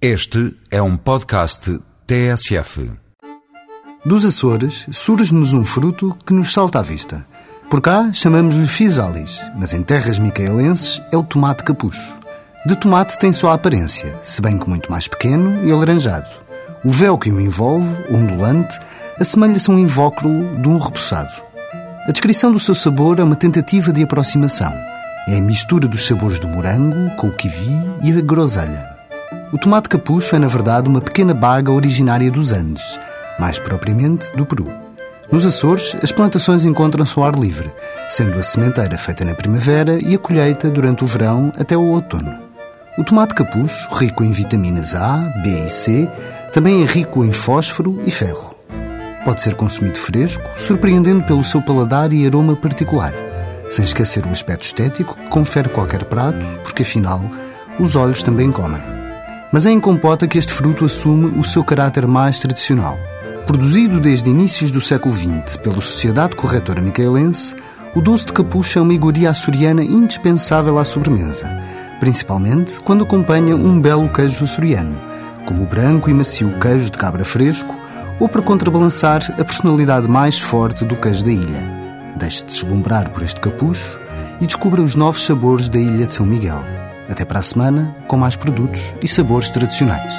Este é um podcast TSF. Dos Açores surge-nos um fruto que nos salta à vista. Por cá chamamos-lhe fisalis, mas em terras micaelenses é o tomate capucho. De tomate tem só a aparência, se bem que muito mais pequeno e alaranjado. O véu que o envolve, ondulante, assemelha-se a um invóculo de um repousado. A descrição do seu sabor é uma tentativa de aproximação. É a mistura dos sabores do morango com o kiwi e a groselha. O tomate capucho é, na verdade, uma pequena baga originária dos Andes, mais propriamente do Peru. Nos Açores, as plantações encontram-se ao ar livre, sendo a sementeira feita na primavera e a colheita durante o verão até o outono. O tomate capucho, rico em vitaminas A, B e C, também é rico em fósforo e ferro. Pode ser consumido fresco, surpreendendo pelo seu paladar e aroma particular, sem esquecer o aspecto estético que confere qualquer prato, porque afinal, os olhos também comem. Mas é em compota que este fruto assume o seu caráter mais tradicional. Produzido desde inícios do século XX pela Sociedade Corretora Micaelense, o doce de capucha é uma iguaria açoriana indispensável à sobremesa, principalmente quando acompanha um belo queijo açoriano, como o branco e macio queijo de cabra fresco, ou para contrabalançar a personalidade mais forte do queijo da ilha. Deixe-se deslumbrar por este capucho e descubra os novos sabores da ilha de São Miguel. Até para a semana, com mais produtos e sabores tradicionais.